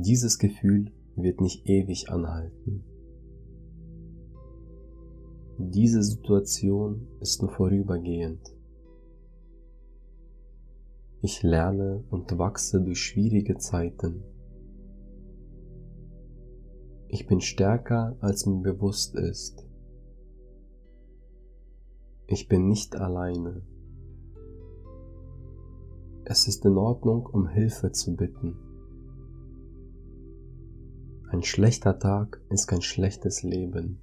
Dieses Gefühl wird nicht ewig anhalten. Diese Situation ist nur vorübergehend. Ich lerne und wachse durch schwierige Zeiten. Ich bin stärker, als mir bewusst ist. Ich bin nicht alleine. Es ist in Ordnung, um Hilfe zu bitten. Ein schlechter Tag ist kein schlechtes Leben.